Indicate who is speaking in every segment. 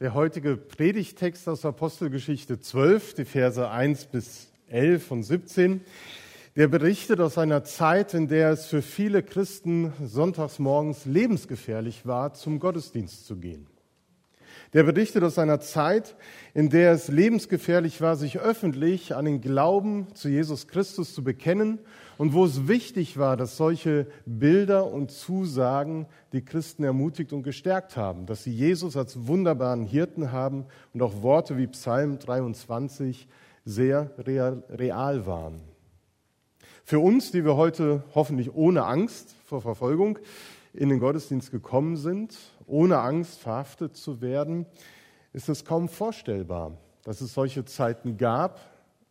Speaker 1: Der heutige Predigtext aus Apostelgeschichte 12, die Verse 1 bis 11 und 17, der berichtet aus einer Zeit, in der es für viele Christen sonntags morgens lebensgefährlich war, zum Gottesdienst zu gehen. Der berichtet aus einer Zeit, in der es lebensgefährlich war, sich öffentlich an den Glauben zu Jesus Christus zu bekennen und wo es wichtig war, dass solche Bilder und Zusagen die Christen ermutigt und gestärkt haben, dass sie Jesus als wunderbaren Hirten haben und auch Worte wie Psalm 23 sehr real, waren. Für uns, die wir heute hoffentlich ohne Angst vor Verfolgung in den Gottesdienst gekommen sind, ohne Angst verhaftet zu werden, ist es kaum vorstellbar, dass es solche Zeiten gab.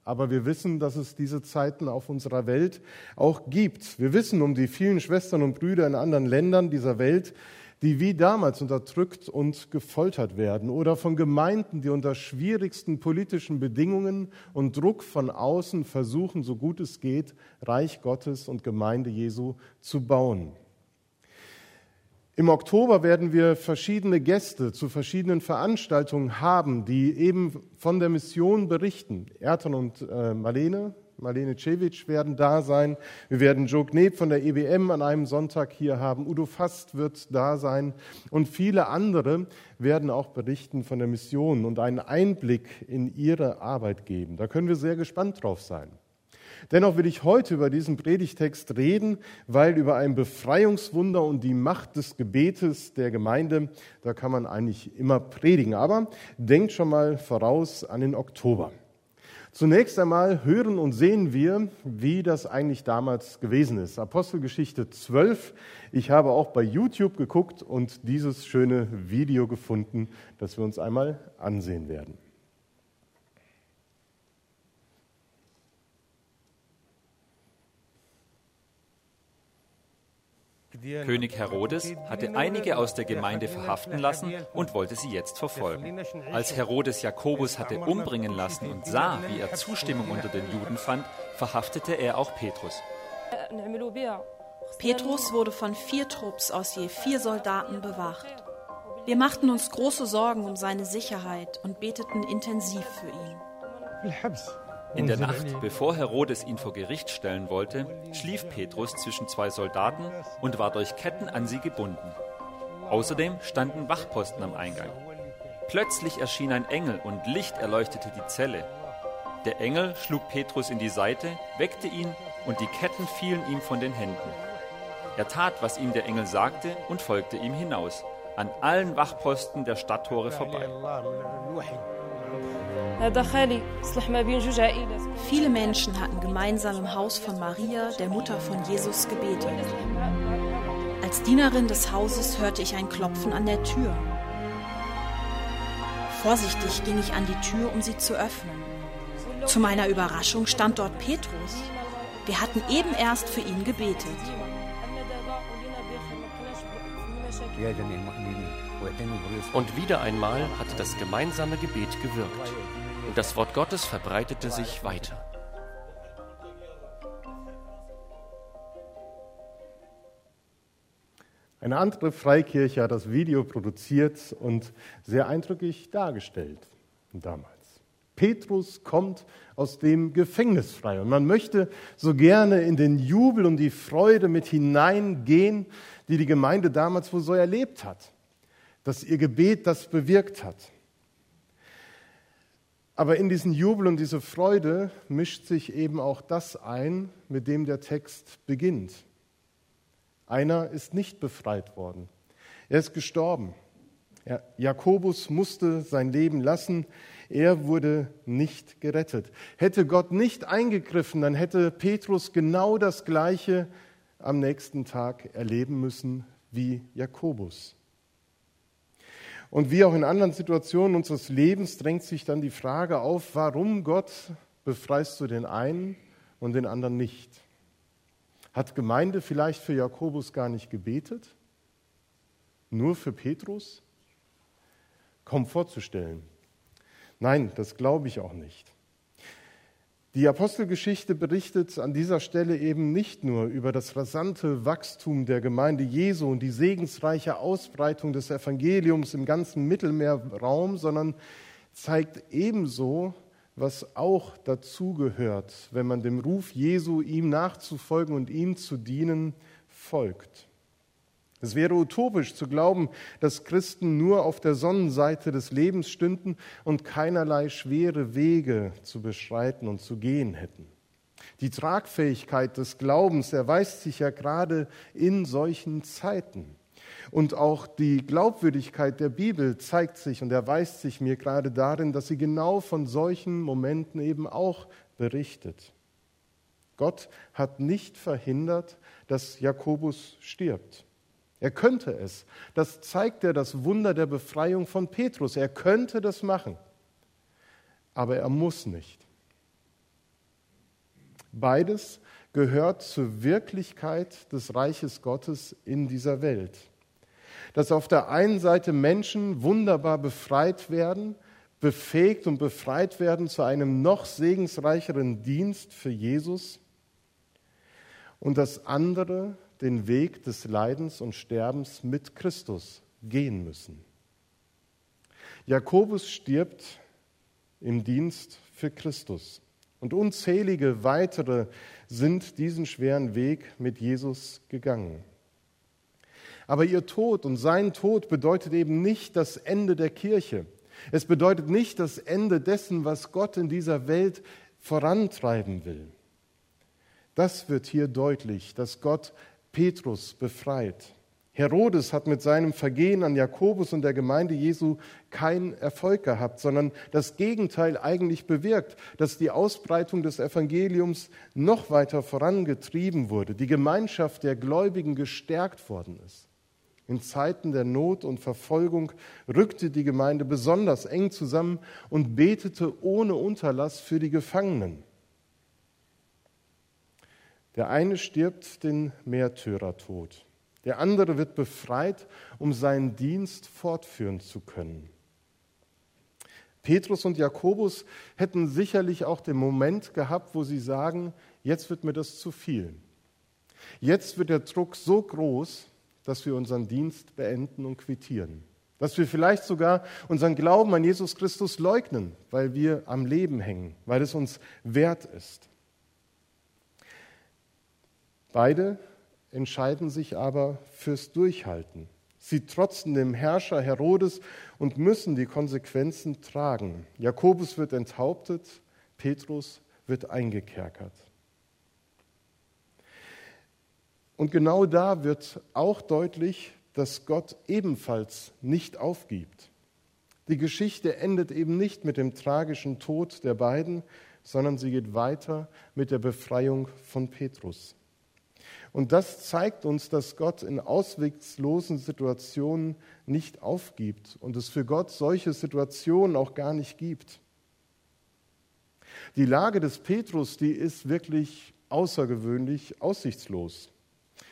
Speaker 1: Aber wir wissen, dass es diese Zeiten auf unserer Welt auch gibt. Wir wissen um die vielen Schwestern und Brüder in anderen Ländern dieser Welt, die wie damals unterdrückt und gefoltert werden oder von Gemeinden, die unter schwierigsten politischen Bedingungen und Druck von außen versuchen, so gut es geht, Reich Gottes und Gemeinde Jesu zu bauen. Im Oktober werden wir verschiedene Gäste zu verschiedenen Veranstaltungen haben, die eben von der Mission berichten. Erton und äh, Marlene, Marlene Cevic werden da sein. Wir werden Joe Kneb von der EBM an einem Sonntag hier haben. Udo Fast wird da sein. Und viele andere werden auch berichten von der Mission und einen Einblick in ihre Arbeit geben. Da können wir sehr gespannt drauf sein. Dennoch will ich heute über diesen Predigtext reden, weil über ein Befreiungswunder und die Macht des Gebetes der Gemeinde, da kann man eigentlich immer predigen. Aber denkt schon mal voraus an den Oktober. Zunächst einmal hören und sehen wir, wie das eigentlich damals gewesen ist. Apostelgeschichte 12. Ich habe auch bei YouTube geguckt und dieses schöne Video gefunden, das wir uns einmal ansehen werden.
Speaker 2: König Herodes hatte einige aus der Gemeinde verhaften lassen und wollte sie jetzt verfolgen. Als Herodes Jakobus hatte umbringen lassen und sah, wie er Zustimmung unter den Juden fand, verhaftete er auch Petrus.
Speaker 3: Petrus wurde von vier Trupps aus je vier Soldaten bewacht. Wir machten uns große Sorgen um seine Sicherheit und beteten intensiv für ihn.
Speaker 2: In der Nacht, bevor Herodes ihn vor Gericht stellen wollte, schlief Petrus zwischen zwei Soldaten und war durch Ketten an sie gebunden. Außerdem standen Wachposten am Eingang. Plötzlich erschien ein Engel und Licht erleuchtete die Zelle. Der Engel schlug Petrus in die Seite, weckte ihn und die Ketten fielen ihm von den Händen. Er tat, was ihm der Engel sagte und folgte ihm hinaus, an allen Wachposten der Stadttore vorbei.
Speaker 3: Viele Menschen hatten gemeinsam im Haus von Maria, der Mutter von Jesus, gebetet. Als Dienerin des Hauses hörte ich ein Klopfen an der Tür. Vorsichtig ging ich an die Tür, um sie zu öffnen. Zu meiner Überraschung stand dort Petrus. Wir hatten eben erst für ihn gebetet.
Speaker 4: Und wieder einmal hatte das gemeinsame Gebet gewirkt und das Wort Gottes verbreitete sich weiter.
Speaker 1: Eine andere Freikirche hat das Video produziert und sehr eindrücklich dargestellt damals. Petrus kommt aus dem Gefängnis frei und man möchte so gerne in den Jubel und die Freude mit hineingehen, die die Gemeinde damals wohl so erlebt hat, dass ihr Gebet das bewirkt hat. Aber in diesen Jubel und diese Freude mischt sich eben auch das ein, mit dem der Text beginnt. Einer ist nicht befreit worden. Er ist gestorben. Jakobus musste sein Leben lassen. Er wurde nicht gerettet. Hätte Gott nicht eingegriffen, dann hätte Petrus genau das Gleiche am nächsten Tag erleben müssen wie Jakobus. Und wie auch in anderen Situationen unseres Lebens drängt sich dann die Frage auf, warum Gott befreist du den einen und den anderen nicht? Hat Gemeinde vielleicht für Jakobus gar nicht gebetet? Nur für Petrus? Kaum vorzustellen. Nein, das glaube ich auch nicht. Die Apostelgeschichte berichtet an dieser Stelle eben nicht nur über das rasante Wachstum der Gemeinde Jesu und die segensreiche Ausbreitung des Evangeliums im ganzen Mittelmeerraum, sondern zeigt ebenso, was auch dazugehört, wenn man dem Ruf Jesu, ihm nachzufolgen und ihm zu dienen, folgt. Es wäre utopisch zu glauben, dass Christen nur auf der Sonnenseite des Lebens stünden und keinerlei schwere Wege zu beschreiten und zu gehen hätten. Die Tragfähigkeit des Glaubens erweist sich ja gerade in solchen Zeiten. Und auch die Glaubwürdigkeit der Bibel zeigt sich und erweist sich mir gerade darin, dass sie genau von solchen Momenten eben auch berichtet. Gott hat nicht verhindert, dass Jakobus stirbt. Er könnte es. Das zeigt er das Wunder der Befreiung von Petrus. Er könnte das machen. Aber er muss nicht. Beides gehört zur Wirklichkeit des Reiches Gottes in dieser Welt. Dass auf der einen Seite Menschen wunderbar befreit werden, befähigt und befreit werden zu einem noch segensreicheren Dienst für Jesus und das andere den Weg des Leidens und Sterbens mit Christus gehen müssen. Jakobus stirbt im Dienst für Christus und unzählige weitere sind diesen schweren Weg mit Jesus gegangen. Aber ihr Tod und sein Tod bedeutet eben nicht das Ende der Kirche. Es bedeutet nicht das Ende dessen, was Gott in dieser Welt vorantreiben will. Das wird hier deutlich, dass Gott Petrus befreit. Herodes hat mit seinem Vergehen an Jakobus und der Gemeinde Jesu keinen Erfolg gehabt, sondern das Gegenteil eigentlich bewirkt, dass die Ausbreitung des Evangeliums noch weiter vorangetrieben wurde, die Gemeinschaft der Gläubigen gestärkt worden ist. In Zeiten der Not und Verfolgung rückte die Gemeinde besonders eng zusammen und betete ohne Unterlass für die Gefangenen. Der eine stirbt den Märtyrertod, der andere wird befreit, um seinen Dienst fortführen zu können. Petrus und Jakobus hätten sicherlich auch den Moment gehabt, wo sie sagen, jetzt wird mir das zu viel. Jetzt wird der Druck so groß, dass wir unseren Dienst beenden und quittieren. Dass wir vielleicht sogar unseren Glauben an Jesus Christus leugnen, weil wir am Leben hängen, weil es uns wert ist. Beide entscheiden sich aber fürs Durchhalten. Sie trotzen dem Herrscher Herodes und müssen die Konsequenzen tragen. Jakobus wird enthauptet, Petrus wird eingekerkert. Und genau da wird auch deutlich, dass Gott ebenfalls nicht aufgibt. Die Geschichte endet eben nicht mit dem tragischen Tod der beiden, sondern sie geht weiter mit der Befreiung von Petrus. Und das zeigt uns, dass Gott in ausweglosen Situationen nicht aufgibt und es für Gott solche Situationen auch gar nicht gibt. Die Lage des Petrus, die ist wirklich außergewöhnlich aussichtslos.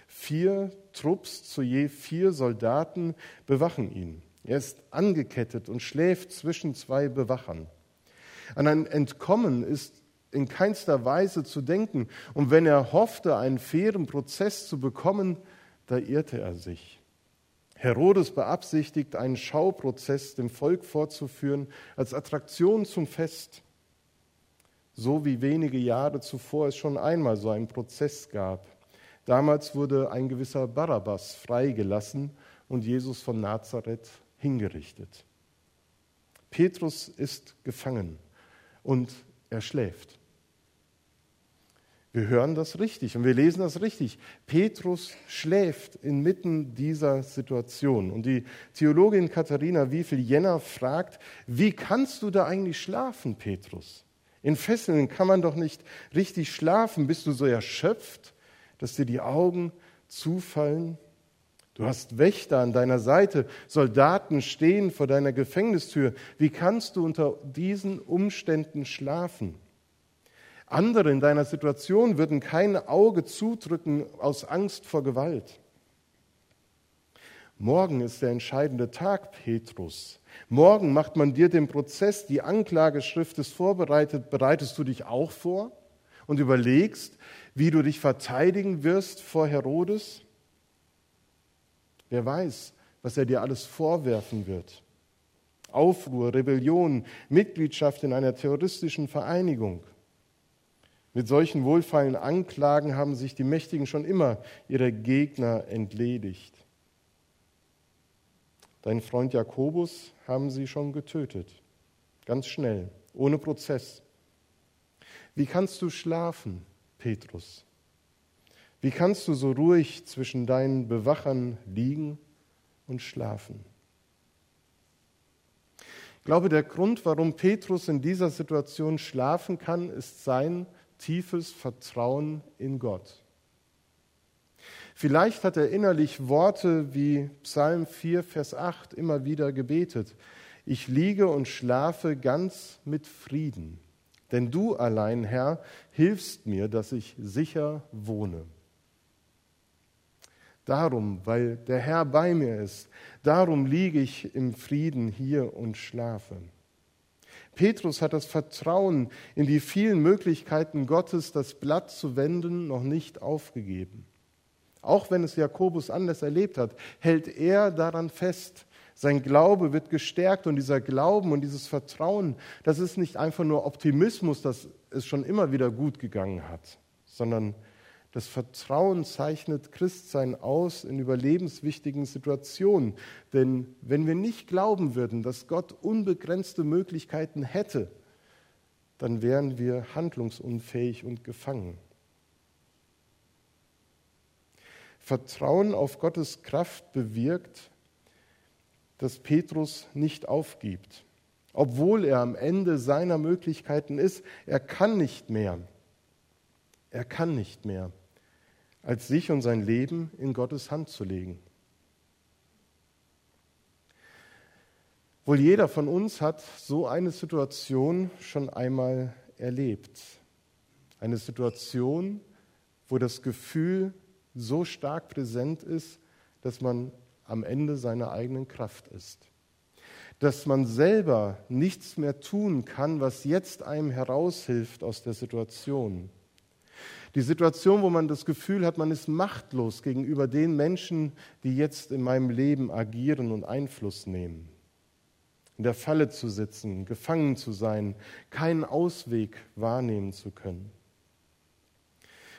Speaker 1: Vier Trupps zu je vier Soldaten bewachen ihn. Er ist angekettet und schläft zwischen zwei Bewachern. An ein Entkommen ist in keinster Weise zu denken. Und wenn er hoffte, einen fairen Prozess zu bekommen, da irrte er sich. Herodes beabsichtigt, einen Schauprozess dem Volk vorzuführen als Attraktion zum Fest, so wie wenige Jahre zuvor es schon einmal so einen Prozess gab. Damals wurde ein gewisser Barabbas freigelassen und Jesus von Nazareth hingerichtet. Petrus ist gefangen und er schläft. Wir hören das richtig und wir lesen das richtig. Petrus schläft inmitten dieser Situation. Und die Theologin Katharina Wiefel-Jenner fragt, wie kannst du da eigentlich schlafen, Petrus? In Fesseln kann man doch nicht richtig schlafen. Bist du so erschöpft, dass dir die Augen zufallen? Du hast Wächter an deiner Seite, Soldaten stehen vor deiner Gefängnistür. Wie kannst du unter diesen Umständen schlafen? Andere in deiner Situation würden kein Auge zudrücken aus Angst vor Gewalt. Morgen ist der entscheidende Tag, Petrus. Morgen macht man dir den Prozess, die Anklageschrift ist vorbereitet. Bereitest du dich auch vor und überlegst, wie du dich verteidigen wirst vor Herodes? Wer weiß, was er dir alles vorwerfen wird. Aufruhr, Rebellion, Mitgliedschaft in einer terroristischen Vereinigung. Mit solchen wohlfeilen Anklagen haben sich die Mächtigen schon immer ihrer Gegner entledigt. Dein Freund Jakobus haben sie schon getötet. Ganz schnell, ohne Prozess. Wie kannst du schlafen, Petrus? Wie kannst du so ruhig zwischen deinen Bewachern liegen und schlafen? Ich glaube, der Grund, warum Petrus in dieser Situation schlafen kann, ist sein tiefes Vertrauen in Gott. Vielleicht hat er innerlich Worte wie Psalm 4, Vers 8 immer wieder gebetet. Ich liege und schlafe ganz mit Frieden, denn du allein, Herr, hilfst mir, dass ich sicher wohne. Darum, weil der Herr bei mir ist, darum liege ich im Frieden hier und schlafe. Petrus hat das Vertrauen in die vielen Möglichkeiten Gottes, das Blatt zu wenden, noch nicht aufgegeben. Auch wenn es Jakobus anders erlebt hat, hält er daran fest. Sein Glaube wird gestärkt und dieser Glauben und dieses Vertrauen, das ist nicht einfach nur Optimismus, dass es schon immer wieder gut gegangen hat, sondern das Vertrauen zeichnet Christsein aus in überlebenswichtigen Situationen. Denn wenn wir nicht glauben würden, dass Gott unbegrenzte Möglichkeiten hätte, dann wären wir handlungsunfähig und gefangen. Vertrauen auf Gottes Kraft bewirkt, dass Petrus nicht aufgibt. Obwohl er am Ende seiner Möglichkeiten ist, er kann nicht mehr. Er kann nicht mehr, als sich und sein Leben in Gottes Hand zu legen. Wohl jeder von uns hat so eine Situation schon einmal erlebt. Eine Situation, wo das Gefühl so stark präsent ist, dass man am Ende seiner eigenen Kraft ist. Dass man selber nichts mehr tun kann, was jetzt einem heraushilft aus der Situation. Die Situation, wo man das Gefühl hat, man ist machtlos gegenüber den Menschen, die jetzt in meinem Leben agieren und Einfluss nehmen. In der Falle zu sitzen, gefangen zu sein, keinen Ausweg wahrnehmen zu können.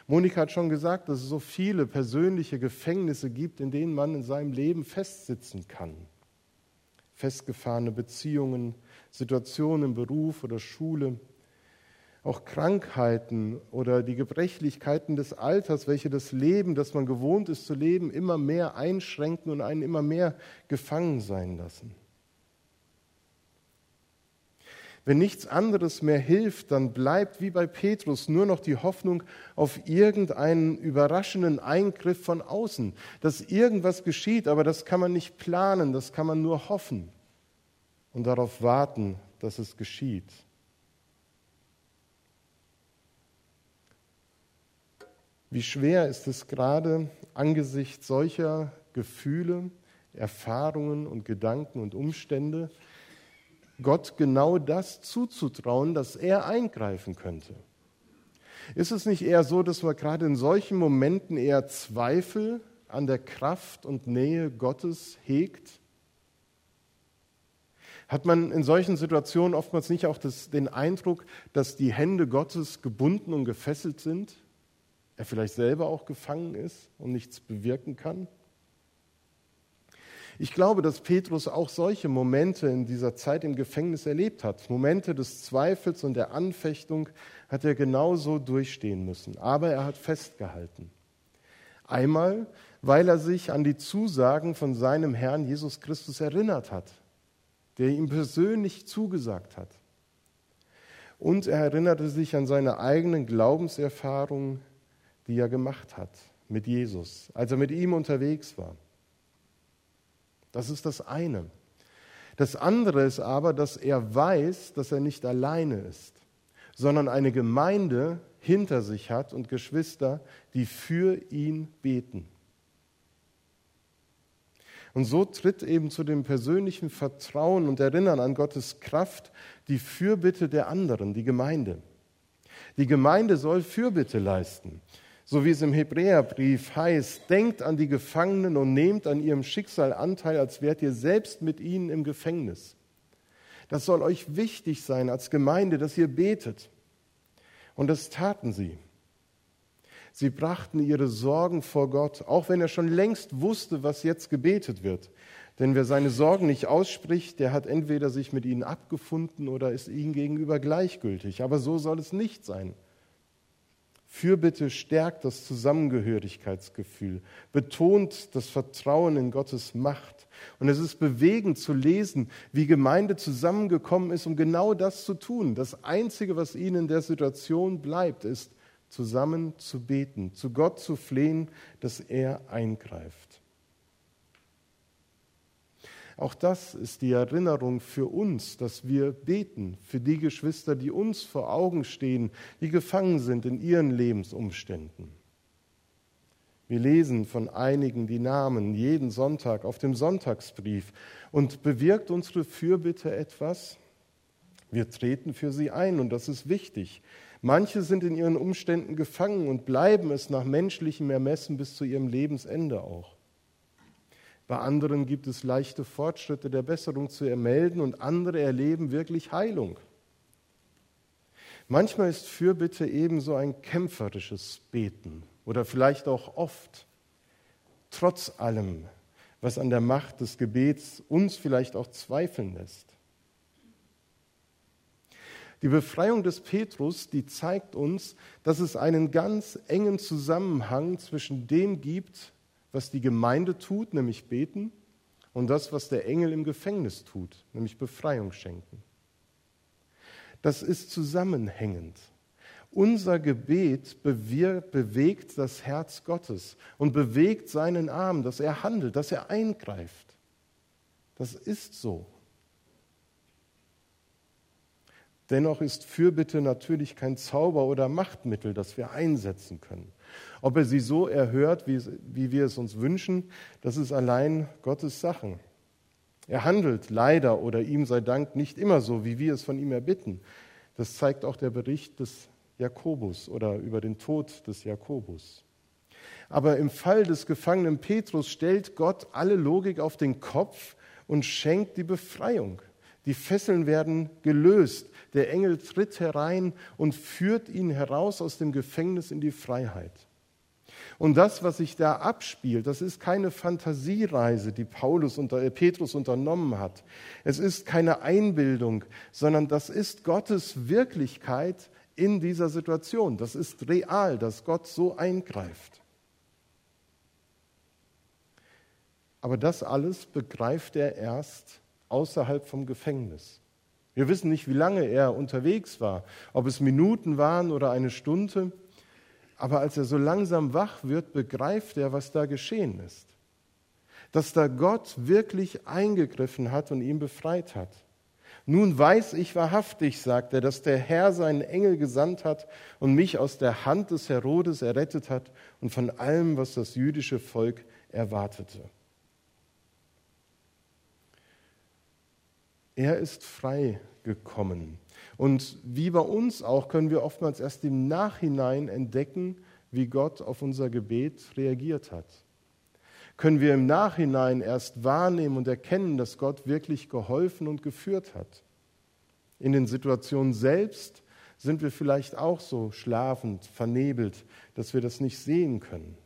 Speaker 1: Monika hat schon gesagt, dass es so viele persönliche Gefängnisse gibt, in denen man in seinem Leben festsitzen kann. Festgefahrene Beziehungen, Situationen im Beruf oder Schule, auch Krankheiten oder die Gebrechlichkeiten des Alters, welche das Leben, das man gewohnt ist zu leben, immer mehr einschränken und einen immer mehr gefangen sein lassen. Wenn nichts anderes mehr hilft, dann bleibt wie bei Petrus nur noch die Hoffnung auf irgendeinen überraschenden Eingriff von außen, dass irgendwas geschieht, aber das kann man nicht planen, das kann man nur hoffen und darauf warten, dass es geschieht. Wie schwer ist es gerade angesichts solcher Gefühle, Erfahrungen und Gedanken und Umstände, Gott genau das zuzutrauen, dass er eingreifen könnte. Ist es nicht eher so, dass man gerade in solchen Momenten eher Zweifel an der Kraft und Nähe Gottes hegt? Hat man in solchen Situationen oftmals nicht auch das, den Eindruck, dass die Hände Gottes gebunden und gefesselt sind? Er vielleicht selber auch gefangen ist und nichts bewirken kann? Ich glaube, dass Petrus auch solche Momente in dieser Zeit im Gefängnis erlebt hat. Momente des Zweifels und der Anfechtung hat er genauso durchstehen müssen. Aber er hat festgehalten. Einmal, weil er sich an die Zusagen von seinem Herrn Jesus Christus erinnert hat, der ihm persönlich zugesagt hat. Und er erinnerte sich an seine eigenen Glaubenserfahrungen, die er gemacht hat mit Jesus, als er mit ihm unterwegs war. Das ist das eine. Das andere ist aber, dass er weiß, dass er nicht alleine ist, sondern eine Gemeinde hinter sich hat und Geschwister, die für ihn beten. Und so tritt eben zu dem persönlichen Vertrauen und Erinnern an Gottes Kraft die Fürbitte der anderen, die Gemeinde. Die Gemeinde soll Fürbitte leisten. So wie es im Hebräerbrief heißt, denkt an die Gefangenen und nehmt an ihrem Schicksal Anteil, als wärt ihr selbst mit ihnen im Gefängnis. Das soll euch wichtig sein als Gemeinde, dass ihr betet. Und das taten sie. Sie brachten ihre Sorgen vor Gott, auch wenn er schon längst wusste, was jetzt gebetet wird. Denn wer seine Sorgen nicht ausspricht, der hat entweder sich mit ihnen abgefunden oder ist ihnen gegenüber gleichgültig. Aber so soll es nicht sein. Fürbitte stärkt das Zusammengehörigkeitsgefühl, betont das Vertrauen in Gottes Macht. Und es ist bewegend zu lesen, wie Gemeinde zusammengekommen ist, um genau das zu tun. Das Einzige, was ihnen in der Situation bleibt, ist, zusammen zu beten, zu Gott zu flehen, dass er eingreift. Auch das ist die Erinnerung für uns, dass wir beten, für die Geschwister, die uns vor Augen stehen, die gefangen sind in ihren Lebensumständen. Wir lesen von einigen die Namen jeden Sonntag auf dem Sonntagsbrief und bewirkt unsere Fürbitte etwas? Wir treten für sie ein und das ist wichtig. Manche sind in ihren Umständen gefangen und bleiben es nach menschlichem Ermessen bis zu ihrem Lebensende auch. Bei anderen gibt es leichte Fortschritte der Besserung zu ermelden und andere erleben wirklich Heilung. Manchmal ist Fürbitte ebenso ein kämpferisches Beten oder vielleicht auch oft, trotz allem, was an der Macht des Gebets uns vielleicht auch zweifeln lässt. Die Befreiung des Petrus, die zeigt uns, dass es einen ganz engen Zusammenhang zwischen dem gibt, was die Gemeinde tut, nämlich beten, und das, was der Engel im Gefängnis tut, nämlich Befreiung schenken. Das ist zusammenhängend. Unser Gebet bewegt das Herz Gottes und bewegt seinen Arm, dass er handelt, dass er eingreift. Das ist so. Dennoch ist Fürbitte natürlich kein Zauber oder Machtmittel, das wir einsetzen können. Ob er sie so erhört, wie, wie wir es uns wünschen, das ist allein Gottes Sache. Er handelt leider oder ihm sei Dank nicht immer so, wie wir es von ihm erbitten. Das zeigt auch der Bericht des Jakobus oder über den Tod des Jakobus. Aber im Fall des gefangenen Petrus stellt Gott alle Logik auf den Kopf und schenkt die Befreiung. Die Fesseln werden gelöst. Der Engel tritt herein und führt ihn heraus aus dem Gefängnis in die Freiheit. Und das, was sich da abspielt, das ist keine Fantasiereise, die Paulus unter, äh, Petrus unternommen hat. Es ist keine Einbildung, sondern das ist Gottes Wirklichkeit in dieser Situation. Das ist real, dass Gott so eingreift. Aber das alles begreift er erst, außerhalb vom Gefängnis. Wir wissen nicht, wie lange er unterwegs war, ob es Minuten waren oder eine Stunde. Aber als er so langsam wach wird, begreift er, was da geschehen ist. Dass da Gott wirklich eingegriffen hat und ihn befreit hat. Nun weiß ich wahrhaftig, sagt er, dass der Herr seinen Engel gesandt hat und mich aus der Hand des Herodes errettet hat und von allem, was das jüdische Volk erwartete. Er ist frei gekommen. Und wie bei uns auch können wir oftmals erst im Nachhinein entdecken, wie Gott auf unser Gebet reagiert hat. Können wir im Nachhinein erst wahrnehmen und erkennen, dass Gott wirklich geholfen und geführt hat. In den Situationen selbst sind wir vielleicht auch so schlafend, vernebelt, dass wir das nicht sehen können.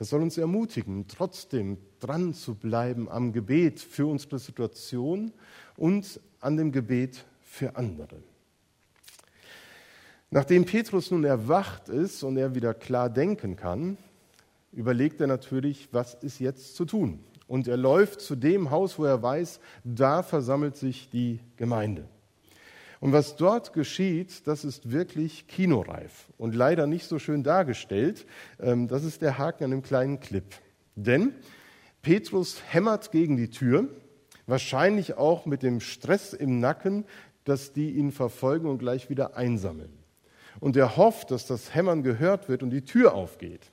Speaker 1: Das soll uns ermutigen, trotzdem dran zu bleiben am Gebet für unsere Situation und an dem Gebet für andere. Nachdem Petrus nun erwacht ist und er wieder klar denken kann, überlegt er natürlich, was ist jetzt zu tun. Und er läuft zu dem Haus, wo er weiß, da versammelt sich die Gemeinde. Und was dort geschieht, das ist wirklich kinoreif und leider nicht so schön dargestellt. Ähm, das ist der Haken an dem kleinen Clip. Denn Petrus hämmert gegen die Tür, wahrscheinlich auch mit dem Stress im Nacken, dass die ihn verfolgen und gleich wieder einsammeln. Und er hofft, dass das Hämmern gehört wird und die Tür aufgeht.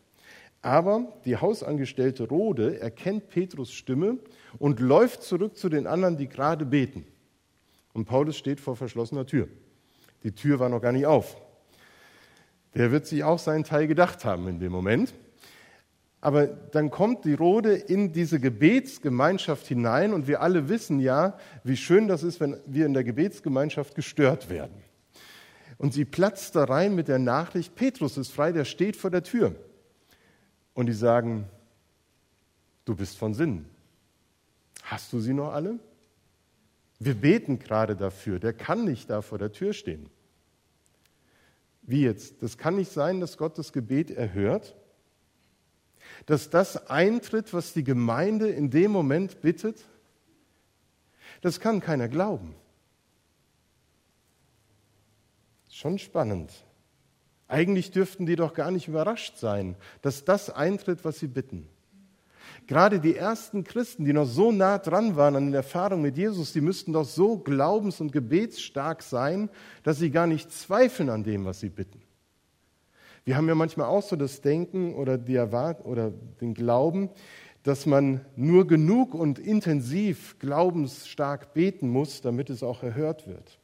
Speaker 1: Aber die Hausangestellte Rode erkennt Petrus Stimme und läuft zurück zu den anderen, die gerade beten. Und Paulus steht vor verschlossener Tür. Die Tür war noch gar nicht auf. Der wird sich auch seinen Teil gedacht haben in dem Moment. Aber dann kommt die Rode in diese Gebetsgemeinschaft hinein und wir alle wissen ja, wie schön das ist, wenn wir in der Gebetsgemeinschaft gestört werden. Und sie platzt da rein mit der Nachricht, Petrus ist frei, der steht vor der Tür. Und die sagen, du bist von Sinn. Hast du sie noch alle? Wir beten gerade dafür, der kann nicht da vor der Tür stehen. Wie jetzt? Das kann nicht sein, dass Gott das Gebet erhört, dass das eintritt, was die Gemeinde in dem Moment bittet. Das kann keiner glauben. Schon spannend. Eigentlich dürften die doch gar nicht überrascht sein, dass das eintritt, was sie bitten. Gerade die ersten Christen, die noch so nah dran waren an der Erfahrung mit Jesus, die müssten doch so glaubens- und gebetsstark sein, dass sie gar nicht zweifeln an dem, was sie bitten. Wir haben ja manchmal auch so das Denken oder, die Erwart oder den Glauben, dass man nur genug und intensiv glaubensstark beten muss, damit es auch erhört wird.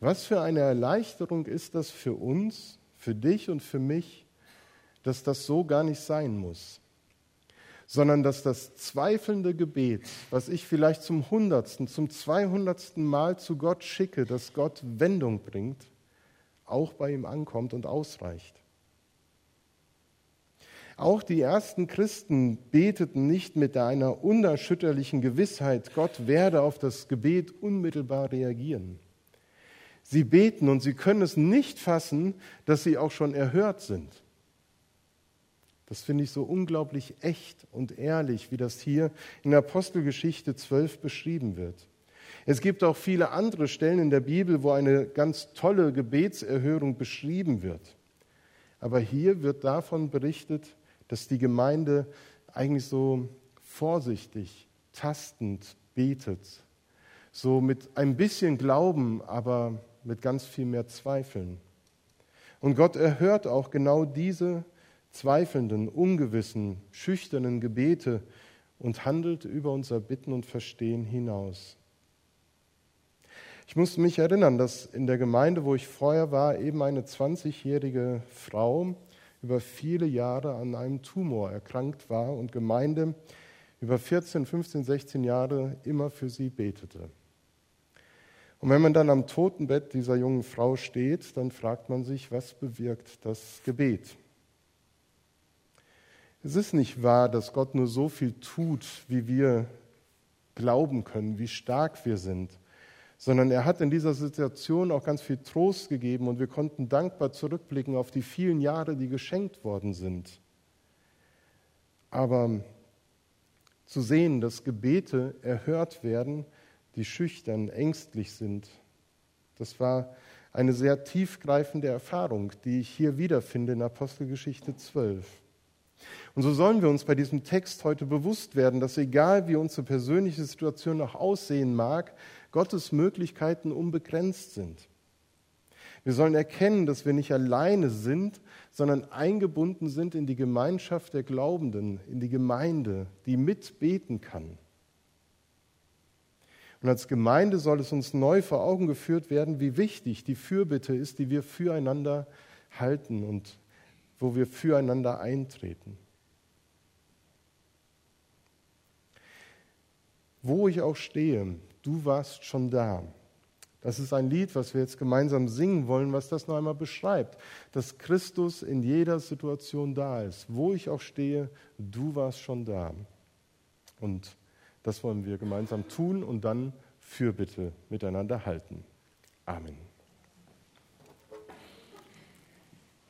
Speaker 1: Was für eine Erleichterung ist das für uns, für dich und für mich, dass das so gar nicht sein muss, sondern dass das zweifelnde Gebet, was ich vielleicht zum hundertsten, zum zweihundertsten Mal zu Gott schicke, dass Gott Wendung bringt, auch bei ihm ankommt und ausreicht. Auch die ersten Christen beteten nicht mit einer unerschütterlichen Gewissheit, Gott werde auf das Gebet unmittelbar reagieren. Sie beten und sie können es nicht fassen, dass sie auch schon erhört sind. Das finde ich so unglaublich echt und ehrlich, wie das hier in Apostelgeschichte 12 beschrieben wird. Es gibt auch viele andere Stellen in der Bibel, wo eine ganz tolle Gebetserhörung beschrieben wird. Aber hier wird davon berichtet, dass die Gemeinde eigentlich so vorsichtig, tastend betet. So mit ein bisschen Glauben, aber mit ganz viel mehr Zweifeln. Und Gott erhört auch genau diese zweifelnden, ungewissen, schüchternen Gebete und handelt über unser Bitten und Verstehen hinaus. Ich musste mich erinnern, dass in der Gemeinde, wo ich vorher war, eben eine 20-jährige Frau über viele Jahre an einem Tumor erkrankt war und Gemeinde über 14, 15, 16 Jahre immer für sie betete. Und wenn man dann am Totenbett dieser jungen Frau steht, dann fragt man sich, was bewirkt das Gebet? Es ist nicht wahr, dass Gott nur so viel tut, wie wir glauben können, wie stark wir sind, sondern er hat in dieser Situation auch ganz viel Trost gegeben und wir konnten dankbar zurückblicken auf die vielen Jahre, die geschenkt worden sind. Aber zu sehen, dass Gebete erhört werden, die schüchtern, ängstlich sind. Das war eine sehr tiefgreifende Erfahrung, die ich hier wiederfinde in Apostelgeschichte 12. Und so sollen wir uns bei diesem Text heute bewusst werden, dass egal wie unsere persönliche Situation auch aussehen mag, Gottes Möglichkeiten unbegrenzt sind. Wir sollen erkennen, dass wir nicht alleine sind, sondern eingebunden sind in die Gemeinschaft der Glaubenden, in die Gemeinde, die mitbeten kann. Und als Gemeinde soll es uns neu vor Augen geführt werden, wie wichtig die Fürbitte ist, die wir füreinander halten und wo wir füreinander eintreten. Wo ich auch stehe, du warst schon da. Das ist ein Lied, was wir jetzt gemeinsam singen wollen, was das noch einmal beschreibt, dass Christus in jeder Situation da ist. Wo ich auch stehe, du warst schon da. Und das wollen wir gemeinsam tun und dann Fürbitte miteinander halten. Amen.